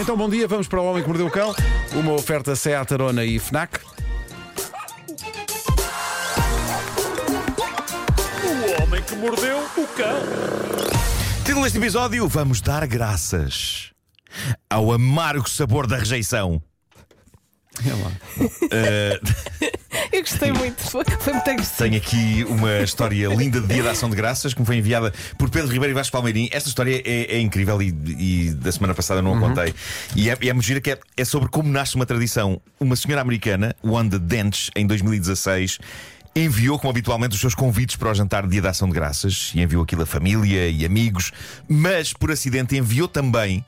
Então, bom dia, vamos para o Homem que Mordeu o Cão. Uma oferta Seat Arona e Fnac. O homem que mordeu o cão. Título deste episódio: Vamos dar graças ao amargo sabor da rejeição. É lá. Eu gostei muito, foi, foi muito agressivo. Tenho aqui uma história linda de Dia da Ação de Graças que me foi enviada por Pedro Ribeiro e Vasco Palmeirim. Esta história é, é incrível e, e da semana passada não a contei. E é, e é muito gira que é, é sobre como nasce uma tradição. Uma senhora americana, Wanda Dench, em 2016. Enviou, como habitualmente, os seus convites para o jantar de Dia da Ação de Graças e enviou aquilo a família e amigos, mas por acidente enviou também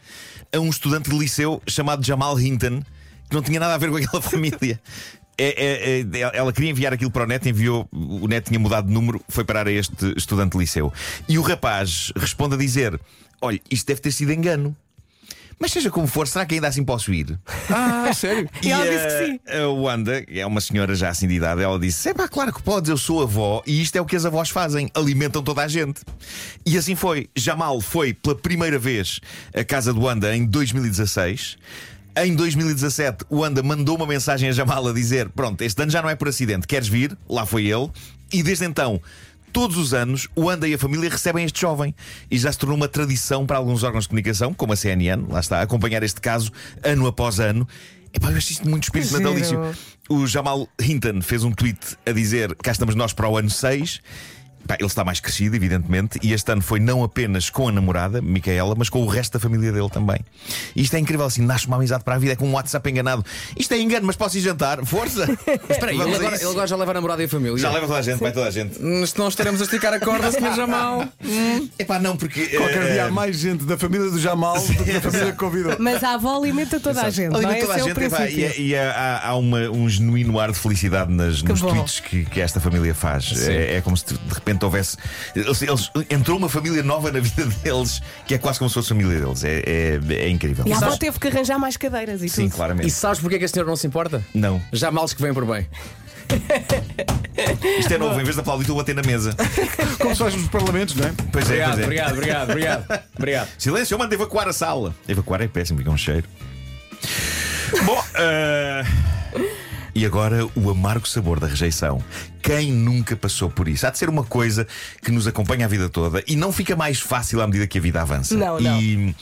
a um estudante de liceu chamado Jamal Hinton, que não tinha nada a ver com aquela família. É, é, é, ela queria enviar aquilo para o neto, enviou, o neto tinha mudado de número, foi parar a este estudante de liceu. E o rapaz responde a dizer: Olha, isto deve ter sido engano. Mas seja como for, será que ainda assim posso ir? Ah, sério? E ela a- disse que sim. A Wanda, que é uma senhora já assim de idade, ela disse: É pá, claro que podes, eu sou avó e isto é o que as avós fazem, alimentam toda a gente. E assim foi. Jamal foi pela primeira vez à casa do Wanda em 2016. Em 2017, o Wanda mandou uma mensagem a Jamal a dizer: Pronto, este ano já não é por acidente, queres vir? Lá foi ele. E desde então. Todos os anos, o Anda e a família recebem este jovem e já se tornou uma tradição para alguns órgãos de comunicação, como a CNN, lá está, a acompanhar este caso ano após ano. Epá, eu acho isto muito espírito natalício. O Jamal Hinton fez um tweet a dizer: cá estamos nós para o ano 6. Pá, ele está mais crescido, evidentemente, e este ano foi não apenas com a namorada, Micaela, mas com o resto da família dele também. E isto é incrível, assim, nasce uma amizade para a vida, é com um WhatsApp enganado. Isto é engano, mas posso ir jantar? Força! Espera aí, ele agora, ele agora já leva a namorada e a família. Já leva toda a gente, vai toda a gente. Hum, Se não estaremos a esticar a corda, Sr. Jamal. Epá, não, porque. Qualquer eh, dia há mais gente da família do Jamal do que da família que convidou. Mas a avó alimenta toda a gente, não é? Alimenta toda a é gente epá, e, é- há, há uma- um genuíno ar de felicidade nas, nos bom. tweets que, que esta família faz. É, é como se de repente houvesse. Eles, eles- entrou uma família nova na vida deles que é quase como se fosse a família deles. É, é, é incrível. E a avó Sabes- teve que arranjar mais cadeiras e Sim, tudo. claramente. E sabes porque é que a senhora não se importa? Não. Jamales que vem por bem. Isto é novo, em vez de aplaudir, estou a bater na mesa. Como se faz nos parlamentos, não é? Pois é, Obrigado, pois é. obrigado, obrigado, obrigado. Obrigado. Silêncio, eu mando evacuar a sala. Evacuar é péssimo, fica um cheiro. Bom, eh, e agora o amargo sabor da rejeição. Quem nunca passou por isso? Há de ser uma coisa que nos acompanha a vida toda e não fica mais fácil à medida que a vida avança. Não, não. E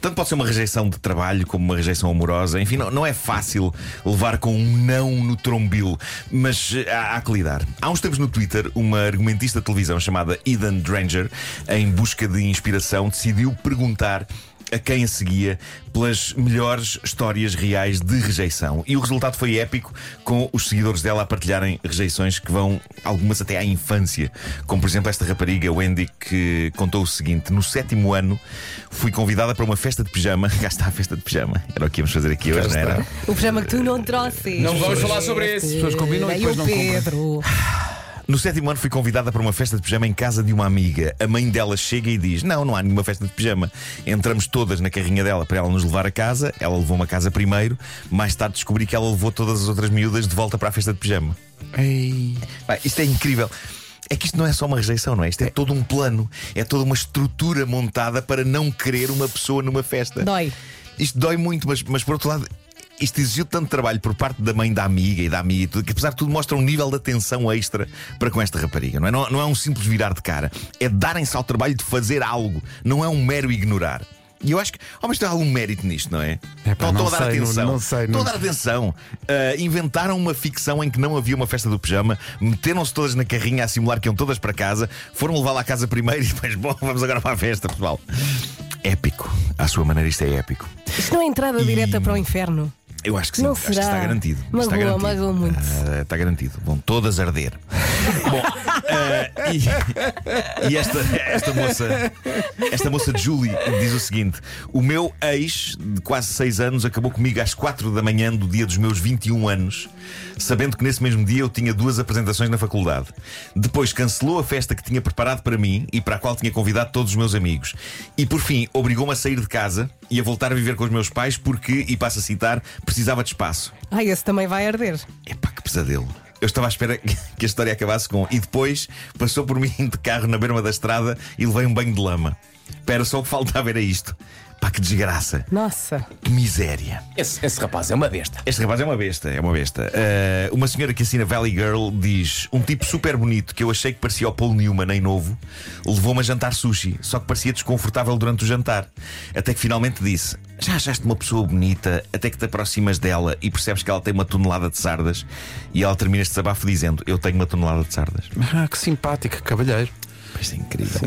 tanto pode ser uma rejeição de trabalho como uma rejeição amorosa. Enfim, não, não é fácil levar com um não no trombilo, mas eh, há, há que lidar. Há uns tempos no Twitter, uma argumentista de televisão chamada Eden Dranger, em busca de inspiração, decidiu perguntar a quem a seguia pelas melhores histórias reais de rejeição. E o resultado foi épico, com os seguidores dela a partilharem rejeições que vão, algumas até à infância. Como, por exemplo, esta rapariga, Wendy, que contou o seguinte: No sétimo ano, fui convidada para uma festa de pijama. Cá está a festa de pijama. Era o que íamos fazer aqui hoje, não era? O pijama que tu não trouxes. Não vamos falar sobre isso. As pessoas combinam e depois não compram. No sétimo ano fui convidada para uma festa de pijama em casa de uma amiga. A mãe dela chega e diz: Não, não há nenhuma festa de pijama. Entramos todas na carrinha dela para ela nos levar a casa. Ela levou-me a casa primeiro. Mais tarde descobri que ela levou todas as outras miúdas de volta para a festa de pijama. Ei. Pá, isto é incrível. É que isto não é só uma rejeição, não é? Isto é todo um plano, é toda uma estrutura montada para não querer uma pessoa numa festa. Dói. Isto dói muito, mas, mas por outro lado, isto exigiu tanto trabalho por parte da mãe da amiga e da amiga, e tudo, que apesar de tudo mostra um nível de atenção extra para com esta rapariga. Não é, não, não é um simples virar de cara, é darem-se ao trabalho de fazer algo, não é um mero ignorar. E eu acho que, oh, mas tem algum mérito nisto, não é? Não a dar sei, atenção. não- não sei, Estão a dar atenção. Ah, inventaram uma ficção em que não havia uma festa do pijama, meteram-se todas na carrinha a simular que iam todas para casa, foram levá-la à casa primeiro e depois, bom, vamos agora para a festa, pessoal. Épico. À sua maneira, isto é épico. Isto não é entrada direta para o inferno. Eu acho que sim, Não acho que será. está garantido. Magoa, está garantido. magoa muito. Ah, está garantido. Vão todas arder. Bom, ah, e, e esta, esta moça, esta moça Julie diz o seguinte: O meu ex, de quase 6 anos, acabou comigo às 4 da manhã do dia dos meus 21 anos, sabendo que nesse mesmo dia eu tinha duas apresentações na faculdade. Depois cancelou a festa que tinha preparado para mim e para a qual tinha convidado todos os meus amigos. E por fim, obrigou-me a sair de casa e a voltar a viver com os meus pais porque, e passo a citar, precisava de espaço. Ai, esse também vai arder. Epá, que pesadelo. Eu estava à espera que a história acabasse com. E depois passou por mim de carro na berma da estrada e levei um banho de lama. Espera, só o que faltava era isto. Pá, que desgraça, Nossa. que miséria. Esse, esse rapaz é uma besta. Este rapaz é uma besta, é uma besta. Eh, uma senhora que assina Valley Girl diz: Um tipo super bonito que eu achei que parecia o Paul Newman em novo, levou-me a jantar sushi, só que parecia desconfortável durante o jantar. Até que finalmente disse: Já achaste uma pessoa bonita, até que te aproximas dela e percebes que ela tem uma tonelada de sardas. E ela termina este desabafo dizendo: Eu tenho uma tonelada de sardas. Ah, que simpático, cavalheiro. Pois é incrível.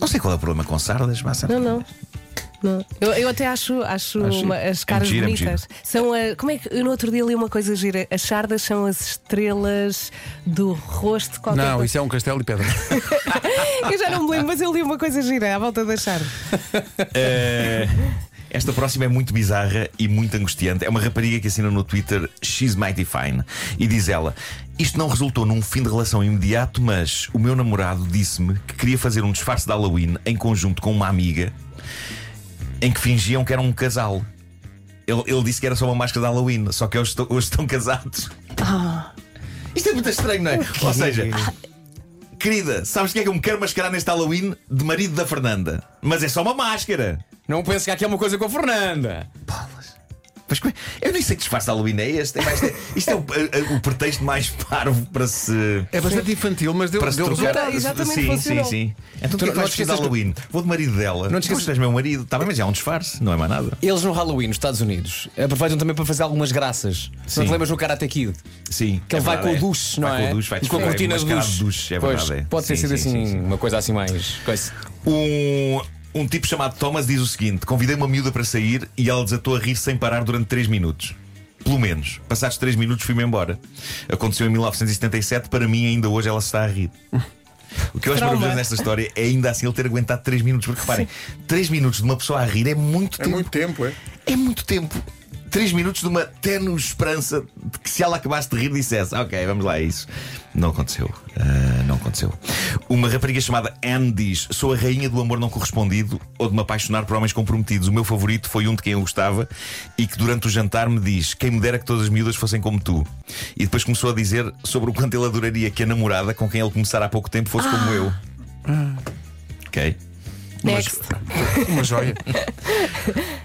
Não sei qual é o problema com sardas, mas Não, não. Não. Eu, eu até acho, acho, Acho- uma- as caras mentira, é bonitas. São a, como é que eu no outro dia li uma coisa gira? As sardas são as estrelas do rosto de qualquer Não, coisa. isso é um castelo e pedra. Eu já não me lembro, mas eu li uma coisa gira à volta das sardas. Eh, esta próxima é muito bizarra e muito angustiante. É uma rapariga que assina no Twitter She's Mighty Fine e diz ela: Isto não resultou num fim de relação imediato, mas o meu namorado disse-me que queria fazer um disfarce de Halloween em conjunto com uma amiga em que fingiam que eram um casal. Ele, ele disse que era só uma máscara de Halloween, só que hoje estão, hoje estão casados. Isto é muito estranho, não é? Ou seja, querida, sabes que é que eu me quero mascarar neste Halloween de marido da Fernanda? Mas é só uma máscara. Não penses que aqui é uma coisa com a Fernanda. Mas como é- eu nem sei que disfarce de Halloween é este. É mais- é- isto é o, a- a- o pretexto mais parvo para se. É bastante infantil, mas deu, Para se deu trocar. resultado. Exatamente, sim, sim, funcionou. sim. Então tu Tu que não- não de esqueças que- Halloween? Vou de marido dela. Não te esqueças- tu és meu marido. Está bem, mas é um disfarce, não é mais nada. Eles no Halloween, nos Estados Unidos, aproveitam também para fazer algumas graças. Não Sim. te lembras no Karate Kid? Sim. Que ele é vai verdade, com o é. duche, não vai é? Com o duche, vai E com a cortina de duche. É verdade. é. Pode ter Sim, sido sim, assim, sim, sim. uma coisa assim mais. Um, um tipo chamado Thomas diz o seguinte: Convidei uma miúda para sair e ela desatou a rir sem parar durante 3 minutos. Pelo menos. Passados 3 minutos fui-me embora. Aconteceu em 1977, para mim ainda hoje ela se está a rir. O que eu acho Trauma. maravilhoso nesta história é ainda assim ele ter aguentado 3 minutos. Porque reparem, 3 minutos de uma pessoa a rir é muito É tempo. muito tempo, é? É muito tempo. 3 minutos de uma tenue esperança de que se ela acabasse de rir dissesse Ok, vamos lá, é isso. Não aconteceu. Ah, não aconteceu. Uma rapariga chamada Anne diz: Sou a rainha do amor não correspondido ou de me apaixonar por homens comprometidos. O meu favorito foi um de quem eu gostava e que durante o jantar me diz: Quem me dera que todas as miúdas fossem como tu. E depois começou a dizer sobre o quanto ele adoraria que a namorada com quem ele começara há pouco tempo fosse como eu. Ok. Next. Uma joia.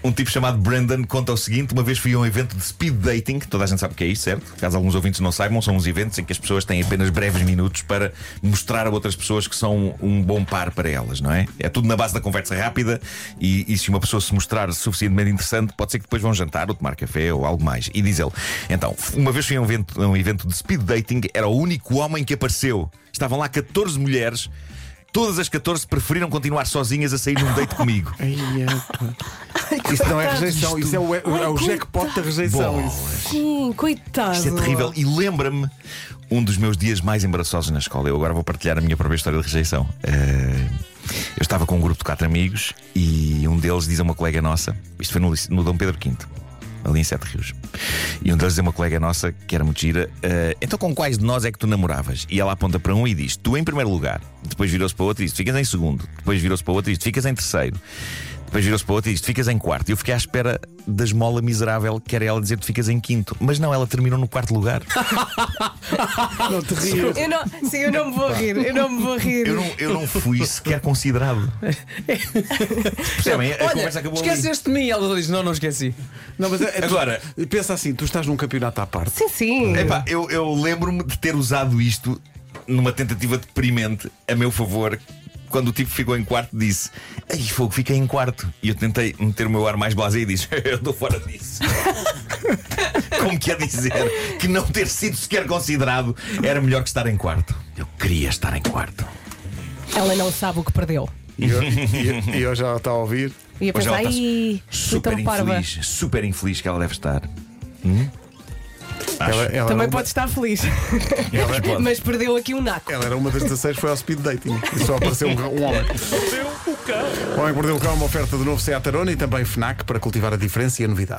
Um tipo chamado Brandon conta o seguinte: uma vez fui a um evento de speed dating, toda a gente sabe o que é isso, certo? Caso alguns ouvintes não saibam, são uns eventos em que as pessoas têm apenas breves minutos para mostrar a outras pessoas que são um bom par para elas, não é? É tudo na base da conversa rápida e, e se uma pessoa se mostrar suficientemente interessante, pode ser que depois vão jantar ou tomar café ou algo mais. E diz ele: então, uma vez fui a um evento, a um evento de speed dating, era o único homem que apareceu. Estavam lá 14 mulheres. Todas as 14 preferiram continuar sozinhas a sair num date comigo. Ai, é. Isso não é rejeição, isso é o, é o jackpot da rejeição. Bolas. Sim, coitado. Isto é terrível. E lembra-me um dos meus dias mais embaraçosos na escola. Eu agora vou partilhar a minha própria história de rejeição. Eh, eu estava com um grupo de quatro amigos e um deles diz a uma colega nossa: isto foi no, no Dom Pedro V. Ali em Sete Rios. E um deles a uma colega nossa, que era muito gira, "Eh, então com quais de nós é que tu namoravas? E ela aponta para um e diz: Tu em primeiro lugar. Depois virou-se para outro e diz: Ficas em segundo. Depois virou-se para outro e diz: Ficas em terceiro. Depois virou-se para o outro e diz: Ficas em quarto. E eu fiquei à espera da esmola miserável que era ela dizer: Tu ficas em quinto. Mas não, ela terminou no quarto lugar. Não te rias. Eu não, sim, eu não me vou rir. Eu não me vou rir. Eu não, eu não fui sequer considerado. Percebem? A Olha, conversa acabou ali. esqueceste de mim. Ela diz: Não, não esqueci. Não, mas é- é- Agora- pensa assim: tu estás num campeonato à parte. Sim, sim. Epá, eu, eu lembro-me de ter usado isto numa tentativa deprimente a meu favor. Quando o tipo ficou em quarto, disse: Ai, fogo, fiquei em quarto. E eu tentei meter o meu ar mais blasé e disse: Eu estou fora disso. Como quer dizer que não ter sido sequer considerado era melhor que estar em quarto. Eu queria estar em quarto. Ela não sabe o que perdeu. E eu, e, e eu já está a ouvir. E a pensar, fui super infeliz, super infeliz que ela deve estar. Hum? Ela, ela Também uma, pode estar feliz. pode. Mas perdeu aqui um naco. ela era uma das 16 foi ao speed dating. E só apareceu um, um homem. Mordeu o cão. O Homem que Mordeu o Cão é uma oferta do novo Seat Arona e também FNAC para cultivar a diferença e a novidade.